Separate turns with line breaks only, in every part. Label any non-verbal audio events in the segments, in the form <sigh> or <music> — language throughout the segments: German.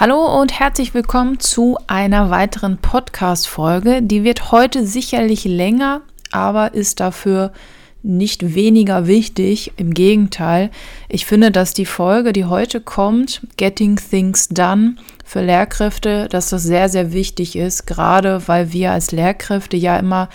Hallo und herzlich willkommen zu einer weiteren Podcast-Folge. Die wird heute sicherlich länger, aber ist dafür nicht weniger wichtig. Im Gegenteil, ich finde, dass die Folge, die heute kommt, Getting Things Done, für Lehrkräfte, dass das sehr, sehr wichtig ist, gerade weil wir als Lehrkräfte ja immer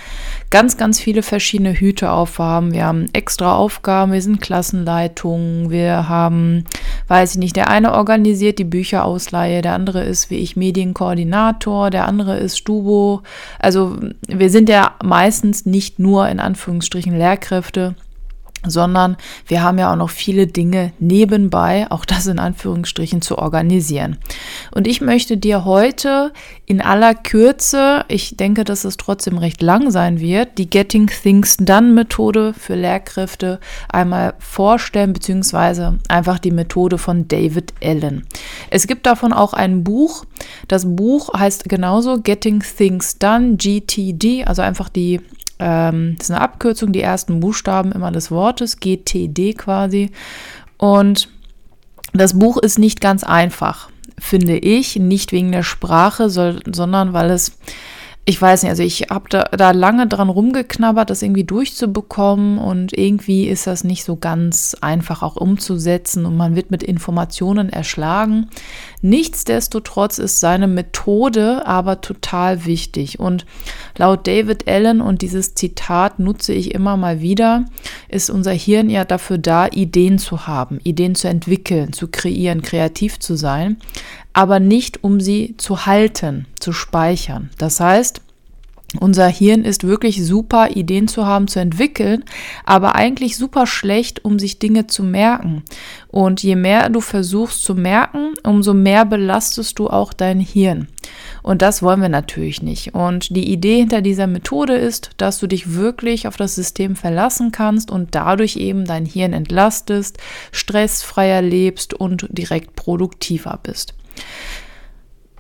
ganz, ganz viele verschiedene Hüte aufhaben. Wir haben extra Aufgaben, wir sind Klassenleitungen, wir haben, weiß ich nicht, der eine organisiert die Bücherausleihe, der andere ist wie ich Medienkoordinator, der andere ist Stubo. Also wir sind ja meistens nicht nur in Anführungsstrichen Lehrkräfte, sondern wir haben ja auch noch viele Dinge nebenbei, auch das in Anführungsstrichen, zu organisieren. Und ich möchte dir heute in aller Kürze, ich denke, dass es trotzdem recht lang sein wird, die Getting Things Done Methode für Lehrkräfte einmal vorstellen, beziehungsweise einfach die Methode von David Allen. Es gibt davon auch ein Buch. Das Buch heißt genauso Getting Things Done, GTD, also einfach die ähm, das ist eine Abkürzung, die ersten Buchstaben immer des Wortes, GTD quasi. Und das Buch ist nicht ganz einfach, finde ich, nicht wegen der Sprache, sondern weil es ich weiß nicht, also ich habe da, da, lange dran rumgeknabbert, das irgendwie durchzubekommen und irgendwie ist das nicht so ganz einfach auch umzusetzen und man wird mit Informationen erschlagen. Nichtsdestotrotz ist seine Methode aber total wichtig und laut David Allen und dieses Zitat nutze ich immer mal wieder, ist unser Hirn ja dafür da, Ideen zu haben, Ideen zu entwickeln, zu kreieren, kreativ zu sein aber nicht um sie zu halten, zu speichern. Das heißt, unser Hirn ist wirklich super, Ideen zu haben, zu entwickeln, aber eigentlich super schlecht, um sich Dinge zu merken. Und je mehr du versuchst zu merken, umso mehr belastest du auch dein Hirn. Und das wollen wir natürlich nicht. Und die Idee hinter dieser Methode ist, dass du dich wirklich auf das System verlassen kannst und dadurch eben dein Hirn entlastest, stressfreier lebst und direkt produktiver bist.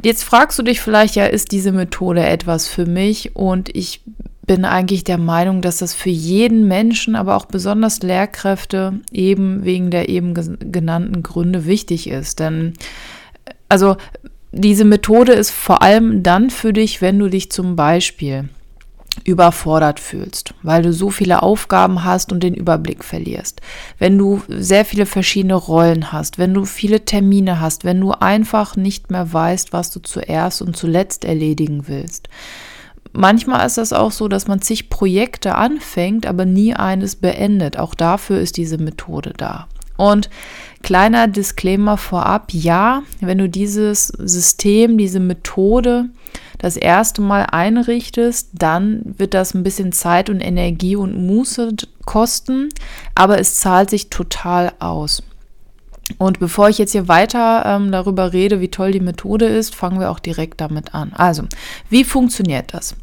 Jetzt fragst du dich vielleicht, ja, ist diese Methode etwas für mich? Und ich bin eigentlich der Meinung, dass das für jeden Menschen, aber auch besonders Lehrkräfte eben wegen der eben genannten Gründe wichtig ist. Denn also diese Methode ist vor allem dann für dich, wenn du dich zum Beispiel überfordert fühlst, weil du so viele Aufgaben hast und den Überblick verlierst, wenn du sehr viele verschiedene Rollen hast, wenn du viele Termine hast, wenn du einfach nicht mehr weißt, was du zuerst und zuletzt erledigen willst. Manchmal ist das auch so, dass man zig Projekte anfängt, aber nie eines beendet. Auch dafür ist diese Methode da. Und kleiner Disclaimer vorab, ja, wenn du dieses System, diese Methode das erste Mal einrichtest, dann wird das ein bisschen Zeit und Energie und Muße kosten, aber es zahlt sich total aus. Und bevor ich jetzt hier weiter ähm, darüber rede, wie toll die Methode ist, fangen wir auch direkt damit an. Also, wie funktioniert das?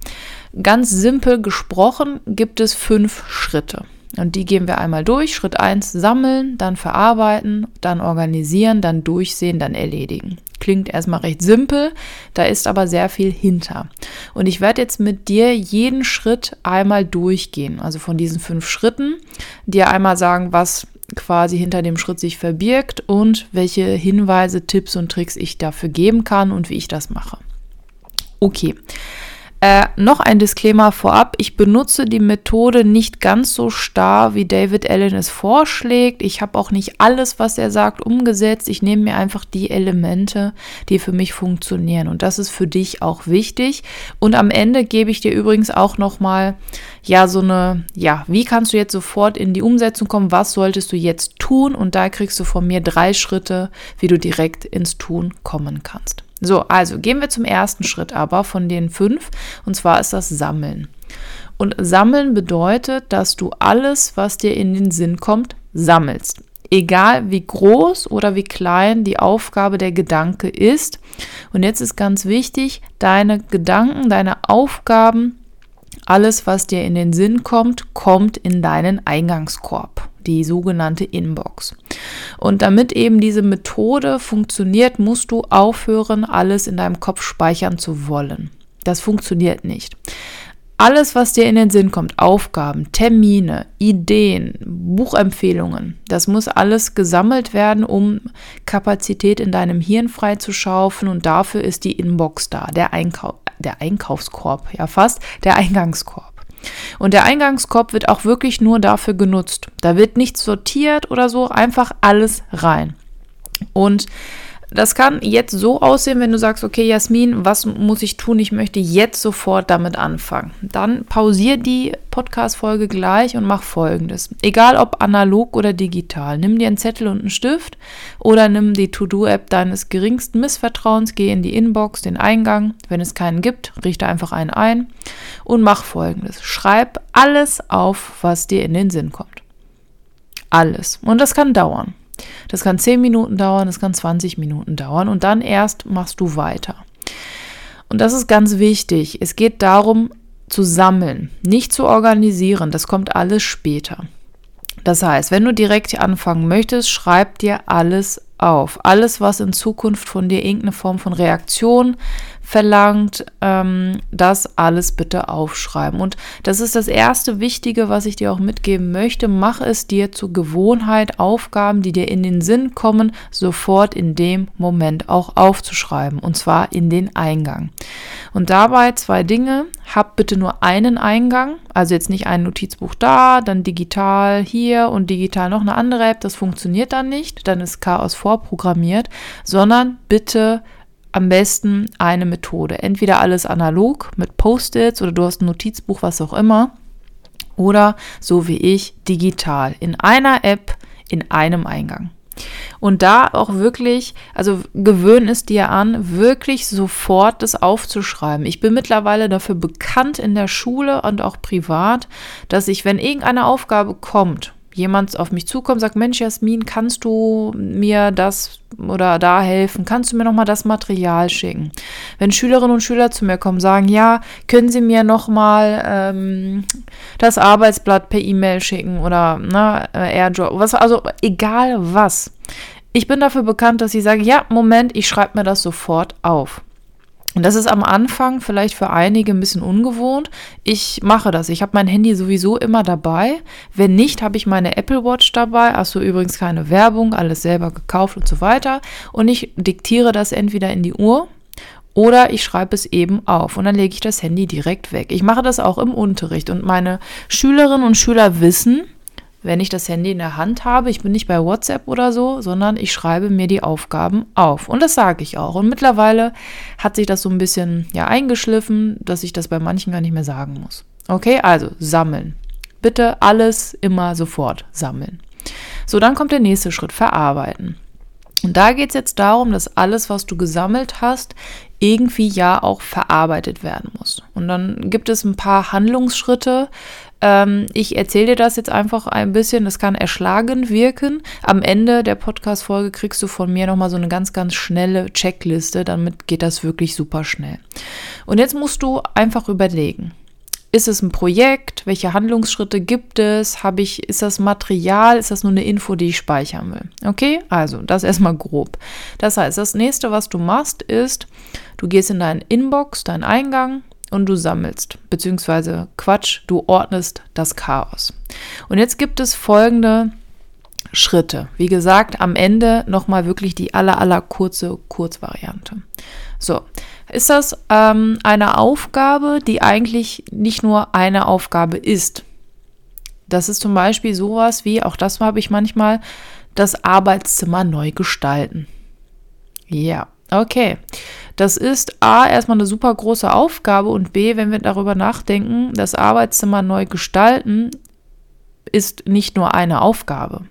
Ganz simpel gesprochen gibt es fünf Schritte. Und die gehen wir einmal durch. Schritt 1 sammeln, dann verarbeiten, dann organisieren, dann durchsehen, dann erledigen. Klingt erstmal recht simpel, da ist aber sehr viel hinter. Und ich werde jetzt mit dir jeden Schritt einmal durchgehen. Also von diesen fünf Schritten, dir einmal sagen, was quasi hinter dem Schritt sich verbirgt und welche Hinweise, Tipps und Tricks ich dafür geben kann und wie ich das mache. Okay. Äh, noch ein Disclaimer vorab. Ich benutze die Methode nicht ganz so starr, wie David Allen es vorschlägt. Ich habe auch nicht alles, was er sagt, umgesetzt. Ich nehme mir einfach die Elemente, die für mich funktionieren. Und das ist für dich auch wichtig. Und am Ende gebe ich dir übrigens auch nochmal, ja, so eine, ja, wie kannst du jetzt sofort in die Umsetzung kommen? Was solltest du jetzt tun? Und da kriegst du von mir drei Schritte, wie du direkt ins Tun kommen kannst. So, also gehen wir zum ersten Schritt aber von den fünf, und zwar ist das Sammeln. Und Sammeln bedeutet, dass du alles, was dir in den Sinn kommt, sammelst. Egal wie groß oder wie klein die Aufgabe der Gedanke ist. Und jetzt ist ganz wichtig, deine Gedanken, deine Aufgaben, alles, was dir in den Sinn kommt, kommt in deinen Eingangskorb, die sogenannte Inbox. Und damit eben diese Methode funktioniert, musst du aufhören, alles in deinem Kopf speichern zu wollen. Das funktioniert nicht. Alles, was dir in den Sinn kommt, Aufgaben, Termine, Ideen, Buchempfehlungen, das muss alles gesammelt werden, um Kapazität in deinem Hirn freizuschaufen und dafür ist die Inbox da, der, Einkauf, der Einkaufskorb, ja fast, der Eingangskorb. Und der Eingangskorb wird auch wirklich nur dafür genutzt. Da wird nichts sortiert oder so, einfach alles rein. Und das kann jetzt so aussehen, wenn du sagst, okay, Jasmin, was muss ich tun? Ich möchte jetzt sofort damit anfangen. Dann pausier die Podcast-Folge gleich und mach folgendes. Egal ob analog oder digital. Nimm dir einen Zettel und einen Stift oder nimm die To-Do-App deines geringsten Missvertrauens, geh in die Inbox, den Eingang. Wenn es keinen gibt, richte einfach einen ein und mach folgendes. Schreib alles auf, was dir in den Sinn kommt. Alles. Und das kann dauern. Das kann 10 Minuten dauern, das kann 20 Minuten dauern und dann erst machst du weiter. Und das ist ganz wichtig. Es geht darum, zu sammeln, nicht zu organisieren. Das kommt alles später. Das heißt, wenn du direkt anfangen möchtest, schreib dir alles auf. Alles, was in Zukunft von dir irgendeine Form von Reaktion verlangt, ähm, das alles bitte aufschreiben. Und das ist das erste Wichtige, was ich dir auch mitgeben möchte. Mach es dir zur Gewohnheit, Aufgaben, die dir in den Sinn kommen, sofort in dem Moment auch aufzuschreiben. Und zwar in den Eingang. Und dabei zwei Dinge. Hab bitte nur einen Eingang. Also jetzt nicht ein Notizbuch da, dann digital hier und digital noch eine andere App. Das funktioniert dann nicht. Dann ist Chaos vorprogrammiert. Sondern bitte am besten eine Methode. Entweder alles analog mit Post-its oder du hast ein Notizbuch, was auch immer. Oder so wie ich, digital. In einer App, in einem Eingang. Und da auch wirklich, also gewöhn es dir an, wirklich sofort das aufzuschreiben. Ich bin mittlerweile dafür bekannt in der Schule und auch privat, dass ich, wenn irgendeine Aufgabe kommt, jemand auf mich zukommt, sagt, Mensch, Jasmin, kannst du mir das oder da helfen? Kannst du mir nochmal das Material schicken? Wenn Schülerinnen und Schüler zu mir kommen, sagen, ja, können Sie mir nochmal ähm, das Arbeitsblatt per E-Mail schicken oder na, äh, AirDrop, was, also egal was. Ich bin dafür bekannt, dass ich sage, ja, Moment, ich schreibe mir das sofort auf. Und das ist am Anfang vielleicht für einige ein bisschen ungewohnt. Ich mache das. Ich habe mein Handy sowieso immer dabei. Wenn nicht, habe ich meine Apple Watch dabei. Achso, übrigens keine Werbung, alles selber gekauft und so weiter. Und ich diktiere das entweder in die Uhr oder ich schreibe es eben auf und dann lege ich das Handy direkt weg. Ich mache das auch im Unterricht und meine Schülerinnen und Schüler wissen, wenn ich das Handy in der Hand habe. Ich bin nicht bei WhatsApp oder so, sondern ich schreibe mir die Aufgaben auf. Und das sage ich auch. Und mittlerweile hat sich das so ein bisschen ja eingeschliffen, dass ich das bei manchen gar nicht mehr sagen muss. Okay, also sammeln. Bitte alles immer sofort sammeln. So, dann kommt der nächste Schritt, verarbeiten. Und da geht es jetzt darum, dass alles, was du gesammelt hast, irgendwie ja auch verarbeitet werden muss. Und dann gibt es ein paar Handlungsschritte, ähm, ich erzähle dir das jetzt einfach ein bisschen. Das kann erschlagend wirken. Am Ende der Podcast-Folge kriegst du von mir nochmal so eine ganz, ganz schnelle Checkliste. Damit geht das wirklich super schnell. Und jetzt musst du einfach überlegen. Ist es ein Projekt? Welche Handlungsschritte gibt es? Habe ich, ist das Material? Ist das nur eine Info, die ich speichern will? Okay, also das erstmal grob. Das heißt, das nächste, was du machst, ist, du gehst in deinen Inbox, deinen Eingang, und du sammelst, beziehungsweise Quatsch, du ordnest das Chaos. Und jetzt gibt es folgende Schritte. Wie gesagt, am Ende nochmal wirklich die aller, aller kurze Kurzvariante. So, ist das ähm, eine Aufgabe, die eigentlich nicht nur eine Aufgabe ist? Das ist zum Beispiel sowas wie, auch das habe ich manchmal, das Arbeitszimmer neu gestalten. Ja, okay. Das ist A, erstmal eine super große Aufgabe und B, wenn wir darüber nachdenken, das Arbeitszimmer neu gestalten, ist nicht nur eine Aufgabe.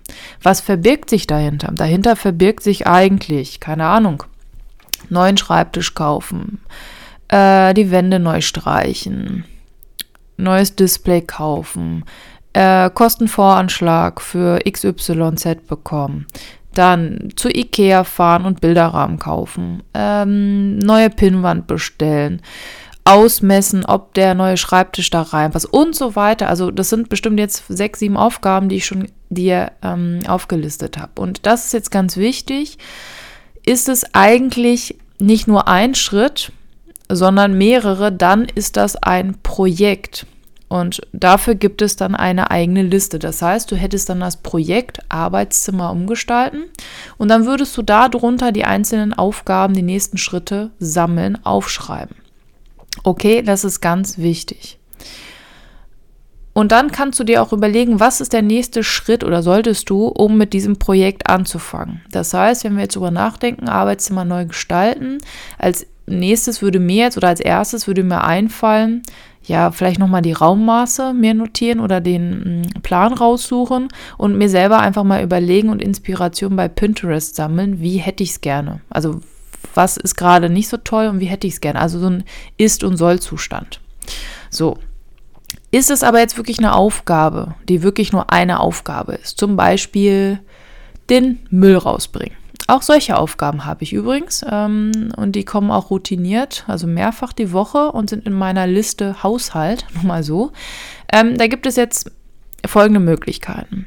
Was verbirgt sich dahinter? Dahinter verbirgt sich eigentlich, keine Ahnung, neuen Schreibtisch kaufen, äh, die Wände neu streichen, neues Display kaufen, äh, Kostenvoranschlag für XYZ bekommen. Dann zu Ikea fahren und Bilderrahmen kaufen. Ähm, neue Pinnwand bestellen. Ausmessen, ob der neue Schreibtisch da reinpasst und so weiter. Also das sind bestimmt jetzt sechs, sieben Aufgaben, die ich schon dir ähm, aufgelistet habe. Und das ist jetzt ganz wichtig. Ist es eigentlich nicht nur ein Schritt, sondern mehrere, dann ist das ein Projekt. Und dafür gibt es dann eine eigene Liste. Das heißt, du hättest dann das Projekt Arbeitszimmer umgestalten und dann würdest du darunter die einzelnen Aufgaben, die nächsten Schritte sammeln, aufschreiben. Okay, das ist ganz wichtig. Und dann kannst du dir auch überlegen, was ist der nächste Schritt oder solltest du, um mit diesem Projekt anzufangen. Das heißt, wenn wir jetzt darüber nachdenken, Arbeitszimmer neu gestalten, als nächstes würde mir jetzt oder als erstes würde mir einfallen, ja, vielleicht nochmal die Raummaße mir notieren oder den mm, Plan raussuchen und mir selber einfach mal überlegen und Inspiration bei Pinterest sammeln, wie hätte ich es gerne. Also was ist gerade nicht so toll und wie hätte ich es gerne. Also so ein Ist- und Soll-Zustand. So. Ist es aber jetzt wirklich eine Aufgabe, die wirklich nur eine Aufgabe ist? Zum Beispiel den Müll rausbringen. Auch solche Aufgaben habe ich übrigens ähm, und die kommen auch routiniert, also mehrfach die Woche und sind in meiner Liste Haushalt, <laughs> nur mal so. Ähm, da gibt es jetzt folgende Möglichkeiten.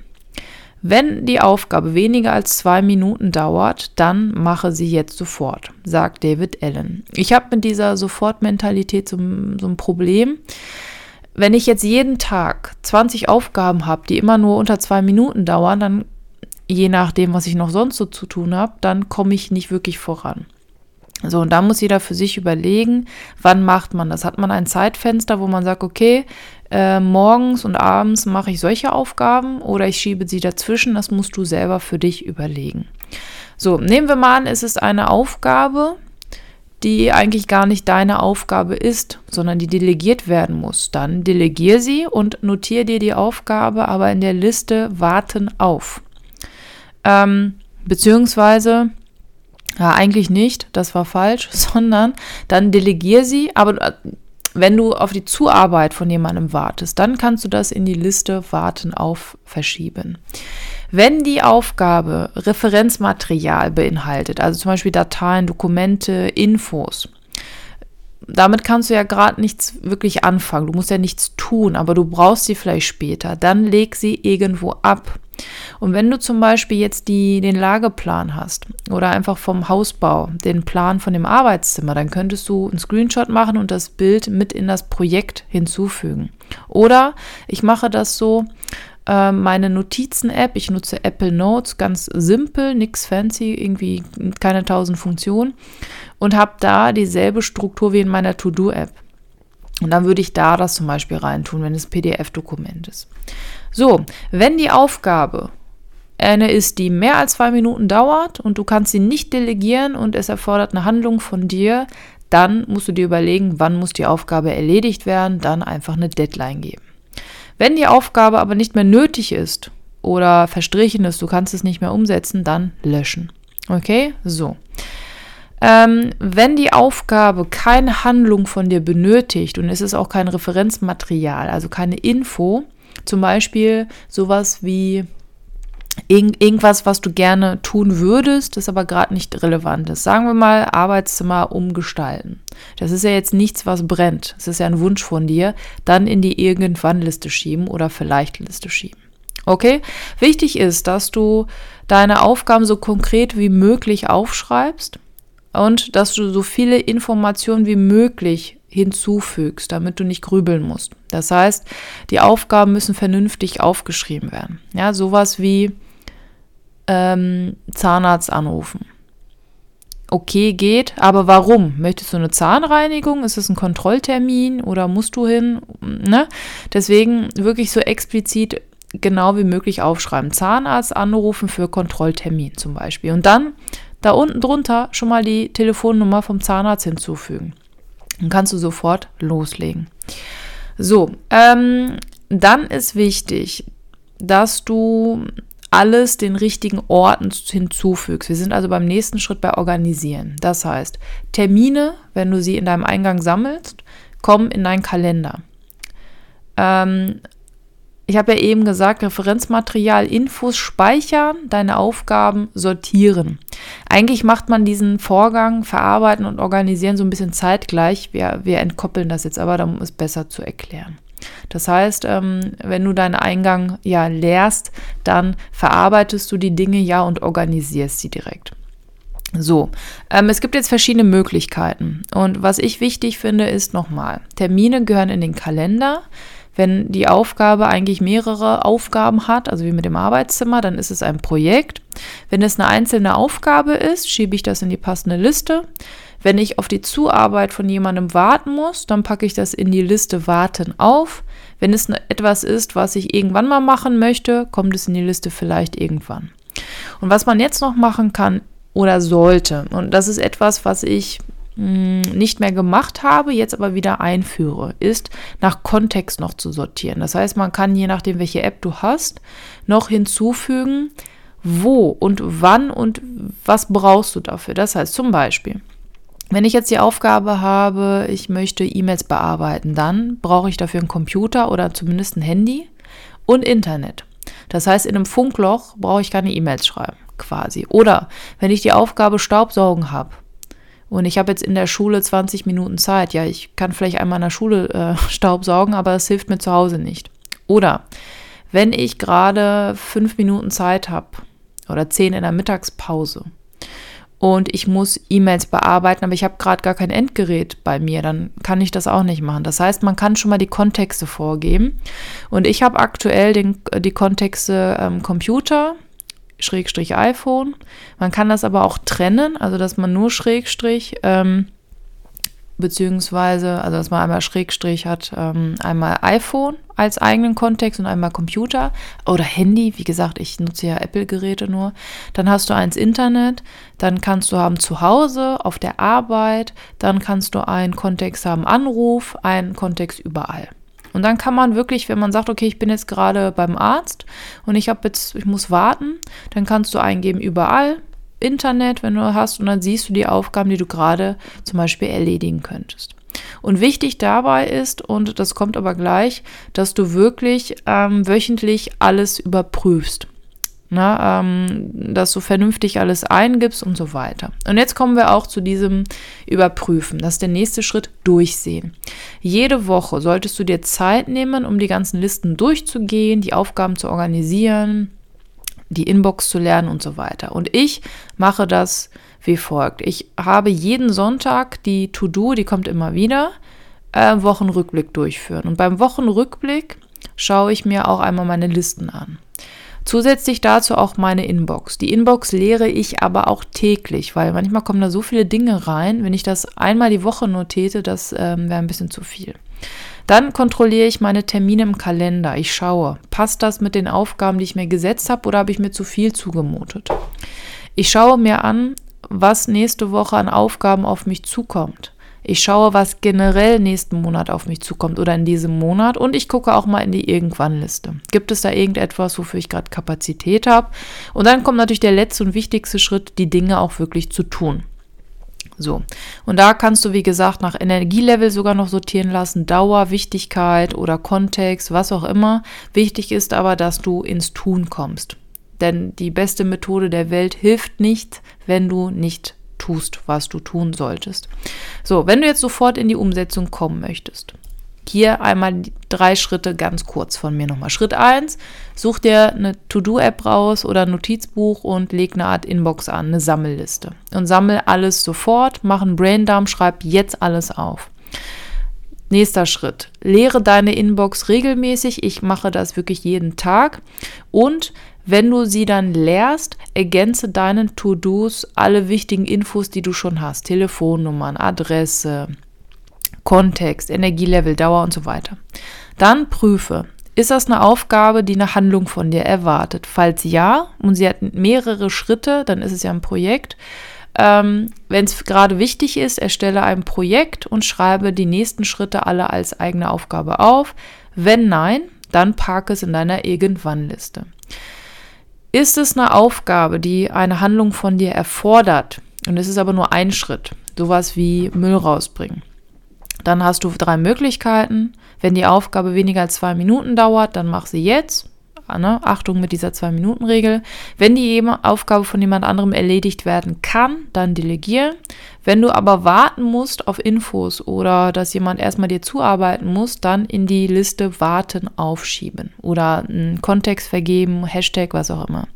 Wenn die Aufgabe weniger als zwei Minuten dauert, dann mache sie jetzt sofort, sagt David Allen. Ich habe mit dieser Sofortmentalität so, so ein Problem. Wenn ich jetzt jeden Tag 20 Aufgaben habe, die immer nur unter zwei Minuten dauern, dann je nachdem, was ich noch sonst so zu tun habe, dann komme ich nicht wirklich voran. So, und da muss jeder für sich überlegen, wann macht man das? Hat man ein Zeitfenster, wo man sagt, okay, äh, morgens und abends mache ich solche Aufgaben oder ich schiebe sie dazwischen? Das musst du selber für dich überlegen. So, nehmen wir mal an, es ist eine Aufgabe, die eigentlich gar nicht deine Aufgabe ist, sondern die delegiert werden muss. Dann delegier sie und notiere dir die Aufgabe, aber in der Liste warten auf. Ähm, beziehungsweise, ja, eigentlich nicht, das war falsch, <laughs> sondern dann delegier sie, aber äh, wenn du auf die Zuarbeit von jemandem wartest, dann kannst du das in die Liste Warten auf verschieben. Wenn die Aufgabe Referenzmaterial beinhaltet, also zum Beispiel Dateien, Dokumente, Infos, damit kannst du ja gerade nichts wirklich anfangen. Du musst ja nichts tun, aber du brauchst sie vielleicht später. Dann leg sie irgendwo ab. Und wenn du zum Beispiel jetzt die, den Lageplan hast oder einfach vom Hausbau den Plan von dem Arbeitszimmer, dann könntest du einen Screenshot machen und das Bild mit in das Projekt hinzufügen. Oder ich mache das so, äh, meine Notizen-App, ich nutze Apple Notes, ganz simpel, nichts fancy, irgendwie keine tausend Funktionen und habe da dieselbe Struktur wie in meiner To-Do-App. Und dann würde ich da das zum Beispiel reintun, wenn es PDF-Dokument ist. So, wenn die Aufgabe eine ist, die mehr als zwei Minuten dauert und du kannst sie nicht delegieren und es erfordert eine Handlung von dir, dann musst du dir überlegen, wann muss die Aufgabe erledigt werden, dann einfach eine Deadline geben. Wenn die Aufgabe aber nicht mehr nötig ist oder verstrichen ist, du kannst es nicht mehr umsetzen, dann löschen. Okay, so. Ähm, wenn die Aufgabe keine Handlung von dir benötigt und es ist auch kein Referenzmaterial, also keine Info, zum Beispiel sowas wie irgend, irgendwas, was du gerne tun würdest, das aber gerade nicht relevant ist. Sagen wir mal Arbeitszimmer umgestalten. Das ist ja jetzt nichts, was brennt. Das ist ja ein Wunsch von dir. Dann in die Irgendwann-Liste schieben oder vielleicht Liste schieben. Okay? Wichtig ist, dass du deine Aufgaben so konkret wie möglich aufschreibst und dass du so viele Informationen wie möglich hinzufügst, damit du nicht grübeln musst. Das heißt, die Aufgaben müssen vernünftig aufgeschrieben werden. Ja, sowas wie ähm, Zahnarzt anrufen. Okay, geht, aber warum? Möchtest du eine Zahnreinigung? Ist es ein Kontrolltermin oder musst du hin? Ne? Deswegen wirklich so explizit genau wie möglich aufschreiben. Zahnarzt anrufen für Kontrolltermin zum Beispiel. Und dann da unten drunter schon mal die Telefonnummer vom Zahnarzt hinzufügen. Dann kannst du sofort loslegen. So, ähm, dann ist wichtig, dass du alles den richtigen Orten hinzufügst. Wir sind also beim nächsten Schritt bei Organisieren. Das heißt, Termine, wenn du sie in deinem Eingang sammelst, kommen in deinen Kalender. Ähm, ich habe ja eben gesagt, Referenzmaterial, Infos speichern, deine Aufgaben sortieren. Eigentlich macht man diesen Vorgang, verarbeiten und organisieren so ein bisschen zeitgleich. Wir, wir entkoppeln das jetzt aber, um es besser zu erklären. Das heißt, ähm, wenn du deinen Eingang ja leerst, dann verarbeitest du die Dinge ja und organisierst sie direkt. So, ähm, es gibt jetzt verschiedene Möglichkeiten. Und was ich wichtig finde, ist nochmal, Termine gehören in den Kalender. Wenn die Aufgabe eigentlich mehrere Aufgaben hat, also wie mit dem Arbeitszimmer, dann ist es ein Projekt. Wenn es eine einzelne Aufgabe ist, schiebe ich das in die passende Liste. Wenn ich auf die Zuarbeit von jemandem warten muss, dann packe ich das in die Liste Warten auf. Wenn es etwas ist, was ich irgendwann mal machen möchte, kommt es in die Liste vielleicht irgendwann. Und was man jetzt noch machen kann oder sollte, und das ist etwas, was ich nicht mehr gemacht habe, jetzt aber wieder einführe, ist nach Kontext noch zu sortieren. Das heißt, man kann je nachdem, welche App du hast, noch hinzufügen, wo und wann und was brauchst du dafür. Das heißt zum Beispiel, wenn ich jetzt die Aufgabe habe, ich möchte E-Mails bearbeiten, dann brauche ich dafür einen Computer oder zumindest ein Handy und Internet. Das heißt, in einem Funkloch brauche ich keine E-Mails schreiben, quasi. Oder wenn ich die Aufgabe Staubsaugen habe, und ich habe jetzt in der Schule 20 Minuten Zeit. Ja, ich kann vielleicht einmal in der Schule äh, <laughs> Staub saugen, aber es hilft mir zu Hause nicht. Oder wenn ich gerade fünf Minuten Zeit habe oder zehn in der Mittagspause und ich muss E-Mails bearbeiten, aber ich habe gerade gar kein Endgerät bei mir, dann kann ich das auch nicht machen. Das heißt, man kann schon mal die Kontexte vorgeben. Und ich habe aktuell den, die Kontexte ähm, Computer, Schrägstrich iPhone. Man kann das aber auch trennen, also dass man nur Schrägstrich, ähm, beziehungsweise, also dass man einmal Schrägstrich hat, ähm, einmal iPhone als eigenen Kontext und einmal Computer oder Handy. Wie gesagt, ich nutze ja Apple-Geräte nur. Dann hast du eins Internet, dann kannst du haben zu Hause, auf der Arbeit, dann kannst du einen Kontext haben Anruf, einen Kontext überall. Und dann kann man wirklich, wenn man sagt, okay, ich bin jetzt gerade beim Arzt und ich habe jetzt, ich muss warten, dann kannst du eingeben überall Internet, wenn du hast, und dann siehst du die Aufgaben, die du gerade zum Beispiel erledigen könntest. Und wichtig dabei ist, und das kommt aber gleich, dass du wirklich ähm, wöchentlich alles überprüfst ne, ähm, dass du vernünftig alles eingibst und so weiter. Und jetzt kommen wir auch zu diesem Überprüfen. Das ist der nächste Schritt, durchsehen. Jede Woche solltest du dir Zeit nehmen, um die ganzen Listen durchzugehen, die Aufgaben zu organisieren, die Inbox zu lernen und so weiter. Und ich mache das wie folgt. Ich habe jeden Sonntag die To-Do, die kommt immer wieder, äh, Wochenrückblick durchführen. Und beim Wochenrückblick schaue ich mir auch einmal meine Listen an. Zusätzlich dazu auch meine Inbox. Die Inbox leere ich aber auch täglich, weil manchmal kommen da so viele Dinge rein. Wenn ich das einmal die Woche nur täte, das ähm, wäre ein bisschen zu viel. Dann kontrolliere ich meine Termine im Kalender. Ich schaue, passt das mit den Aufgaben, die ich mir gesetzt habe, oder habe ich mir zu viel zugemutet? Ich schaue mir an, was nächste Woche an Aufgaben auf mich zukommt. Ich schaue, was generell nächsten Monat auf mich zukommt oder in diesem Monat und ich gucke auch mal in die Irgendwann-Liste. Gibt es da irgendetwas, wofür ich gerade Kapazität habe? Und dann kommt natürlich der letzte und wichtigste Schritt, die Dinge auch wirklich zu tun. So, und da kannst du, wie gesagt, nach Energielevel sogar noch sortieren lassen, Dauer, Wichtigkeit oder Kontext, was auch immer. Wichtig ist aber, dass du ins Tun kommst. Denn die beste Methode der Welt hilft nicht, wenn du nicht tust, was du tun solltest. So, wenn du jetzt sofort in die Umsetzung kommen möchtest, hier einmal drei Schritte ganz kurz von mir nochmal. Schritt 1, such dir eine To-Do-App raus oder ein Notizbuch und leg eine Art Inbox an, eine Sammelliste. Und sammel alles sofort, mach einen Braindump, schreib jetzt alles auf. Nächster Schritt. Leere deine Inbox regelmäßig. Ich mache das wirklich jeden Tag. Und wenn du sie dann leerst, ergänze deinen To-Dos alle wichtigen Infos, die du schon hast. Telefonnummern, Adresse, Kontext, Energielevel, Dauer und so weiter. Dann prüfe, ist das eine Aufgabe, die eine Handlung von dir erwartet? Falls ja, und sie hat mehrere Schritte, dann ist es ja ein Projekt. Ähm, Wenn es gerade wichtig ist, erstelle ein Projekt und schreibe die nächsten Schritte alle als eigene Aufgabe auf. Wenn nein, dann parke es in deiner Irgendwann-Liste. Ist es eine Aufgabe, die eine Handlung von dir erfordert, und es ist aber nur ein Schritt, sowas wie Müll rausbringen, dann hast du drei Möglichkeiten. Wenn die Aufgabe weniger als zwei Minuten dauert, dann mach sie jetzt. Ne? Achtung mit dieser Zwei-Minuten-Regel. Wenn die Aufgabe von jemand anderem erledigt werden kann, dann delegieren. Wenn du aber warten musst auf Infos oder dass jemand erstmal dir zuarbeiten muss, dann in die Liste Warten aufschieben oder einen Kontext vergeben, Hashtag, was auch immer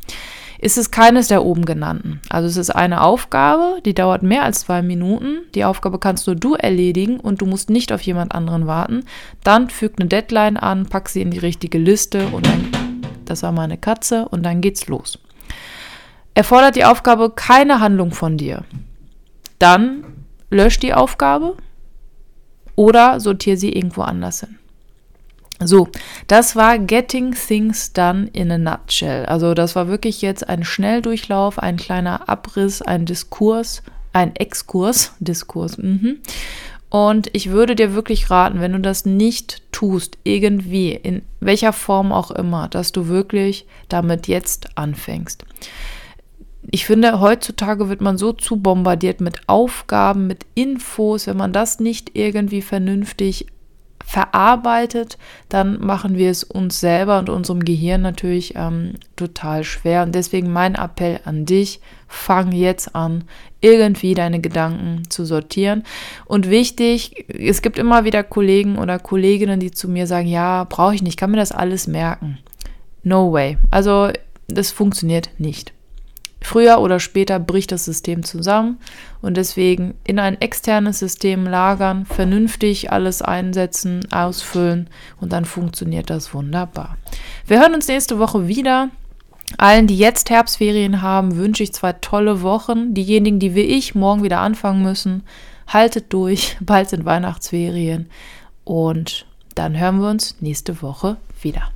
ist es keines der oben genannten. Also es ist eine Aufgabe, die dauert mehr als zwei Minuten. Die Aufgabe kannst nur du erledigen und du musst nicht auf jemand anderen warten. Dann füg eine Deadline an, pack sie in die richtige Liste und dann, das war meine Katze, und dann geht's los. Erfordert die Aufgabe keine Handlung von dir. Dann lösch die Aufgabe oder sortiere sie irgendwo anders hin. So, das war Getting Things Done in a Nutshell. Also das war wirklich jetzt ein Schnelldurchlauf, ein kleiner Abriss, ein Diskurs, ein Exkurs, Diskurs. Mhm. Und ich würde dir wirklich raten, wenn du das nicht tust, irgendwie, in welcher Form auch immer, dass du wirklich damit jetzt anfängst. Ich finde, heutzutage wird man so zu bombardiert mit Aufgaben, mit Infos, wenn man das nicht irgendwie vernünftig verarbeitet, dann machen wir es uns selber und unserem Gehirn natürlich ähm, total schwer. Und deswegen mein Appell an dich, fang jetzt an, irgendwie deine Gedanken zu sortieren. Und wichtig, es gibt immer wieder Kollegen oder Kolleginnen, die zu mir sagen, ja, brauche ich nicht, kann mir das alles merken. No way. Also das funktioniert nicht. Früher oder später bricht das System zusammen und deswegen in ein externes System lagern, vernünftig alles einsetzen, ausfüllen und dann funktioniert das wunderbar. Wir hören uns nächste Woche wieder. Allen, die jetzt Herbstferien haben, wünsche ich zwei tolle Wochen. Diejenigen, die wie ich morgen wieder anfangen müssen, haltet durch. <laughs> Bald sind Weihnachtsferien und dann hören wir uns nächste Woche wieder.